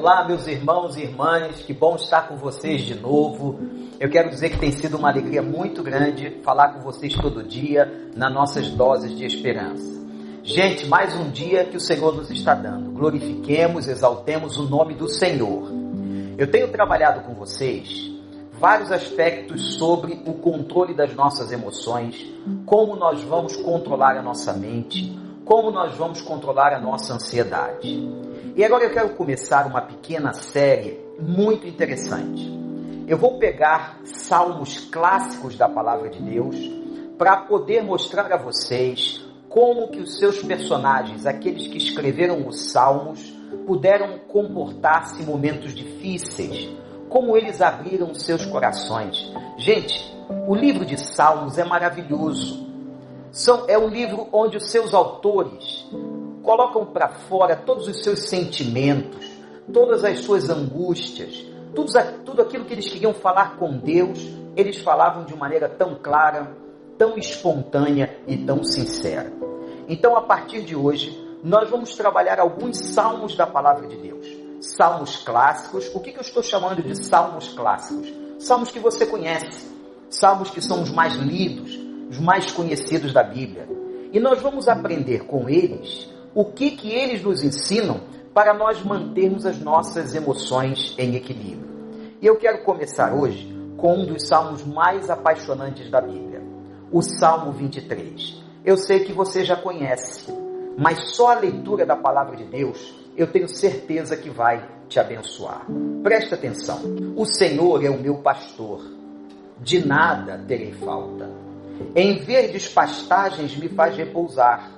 Olá, meus irmãos e irmãs, que bom estar com vocês de novo. Eu quero dizer que tem sido uma alegria muito grande falar com vocês todo dia nas nossas doses de esperança. Gente, mais um dia que o Senhor nos está dando. Glorifiquemos, exaltemos o nome do Senhor. Eu tenho trabalhado com vocês vários aspectos sobre o controle das nossas emoções, como nós vamos controlar a nossa mente, como nós vamos controlar a nossa ansiedade. E agora eu quero começar uma pequena série muito interessante. Eu vou pegar salmos clássicos da palavra de Deus para poder mostrar a vocês como que os seus personagens, aqueles que escreveram os salmos, puderam comportar-se em momentos difíceis, como eles abriram seus corações. Gente, o livro de Salmos é maravilhoso. São, é um livro onde os seus autores colocam para fora todos os seus sentimentos, todas as suas angústias, tudo, tudo aquilo que eles queriam falar com Deus, eles falavam de maneira tão clara, tão espontânea e tão sincera. Então, a partir de hoje, nós vamos trabalhar alguns salmos da palavra de Deus. Salmos clássicos. O que, que eu estou chamando de salmos clássicos? Salmos que você conhece, salmos que são os mais lidos, os mais conhecidos da Bíblia. E nós vamos aprender com eles o que, que eles nos ensinam para nós mantermos as nossas emoções em equilíbrio. E eu quero começar hoje com um dos salmos mais apaixonantes da Bíblia, o Salmo 23. Eu sei que você já conhece, mas só a leitura da palavra de Deus eu tenho certeza que vai te abençoar. Presta atenção: o Senhor é o meu pastor, de nada terei falta. Em verdes pastagens me faz repousar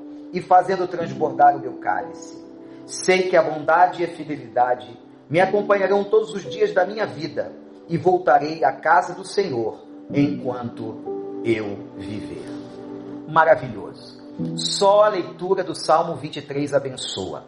e fazendo transbordar o meu cálice. Sei que a bondade e a fidelidade me acompanharão todos os dias da minha vida e voltarei à casa do Senhor enquanto eu viver. Maravilhoso. Só a leitura do Salmo 23 abençoa.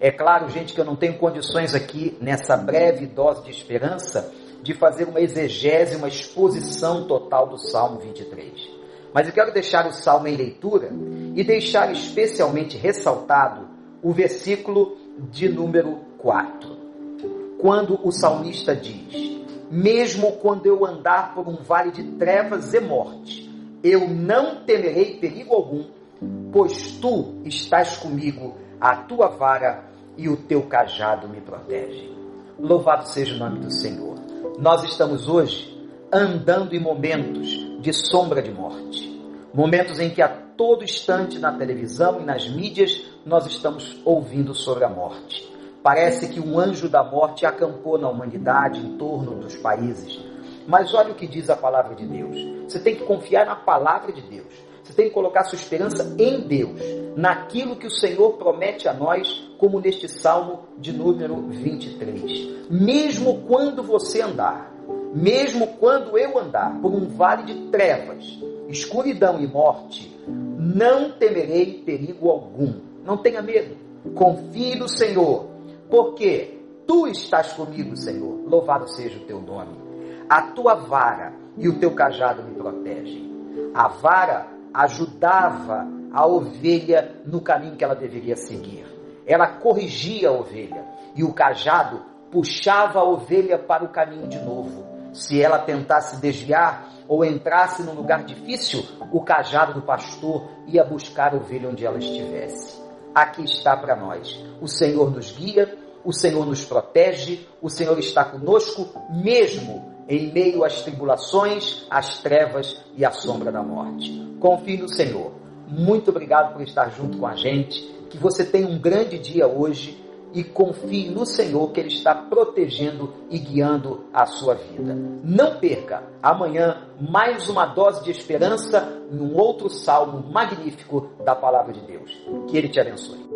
É claro, gente, que eu não tenho condições aqui, nessa breve dose de esperança, de fazer uma exegese, uma exposição total do Salmo 23. Mas eu quero deixar o salmo em leitura e deixar especialmente ressaltado o versículo de número 4. Quando o salmista diz: Mesmo quando eu andar por um vale de trevas e morte, eu não temerei perigo algum, pois tu estás comigo, a tua vara e o teu cajado me protegem. Louvado seja o nome do Senhor. Nós estamos hoje andando em momentos de sombra de morte. Momentos em que a todo instante na televisão e nas mídias nós estamos ouvindo sobre a morte. Parece que um anjo da morte acampou na humanidade em torno dos países. Mas olha o que diz a palavra de Deus. Você tem que confiar na palavra de Deus. Você tem que colocar sua esperança em Deus, naquilo que o Senhor promete a nós, como neste salmo de número 23. Mesmo quando você andar mesmo quando eu andar por um vale de trevas, escuridão e morte, não temerei perigo algum. Não tenha medo. Confie no Senhor, porque tu estás comigo, Senhor. Louvado seja o teu nome. A tua vara e o teu cajado me protegem. A vara ajudava a ovelha no caminho que ela deveria seguir. Ela corrigia a ovelha e o cajado puxava a ovelha para o caminho de novo. Se ela tentasse desviar ou entrasse num lugar difícil, o cajado do pastor ia buscar ovelha onde ela estivesse. Aqui está para nós. O Senhor nos guia, o Senhor nos protege, o Senhor está conosco, mesmo em meio às tribulações, às trevas e à sombra da morte. Confie no Senhor. Muito obrigado por estar junto com a gente. Que você tenha um grande dia hoje e confie no Senhor que Ele está protegendo e guiando a sua vida. Não perca amanhã mais uma dose de esperança em um outro salmo magnífico da palavra de Deus. Que Ele te abençoe.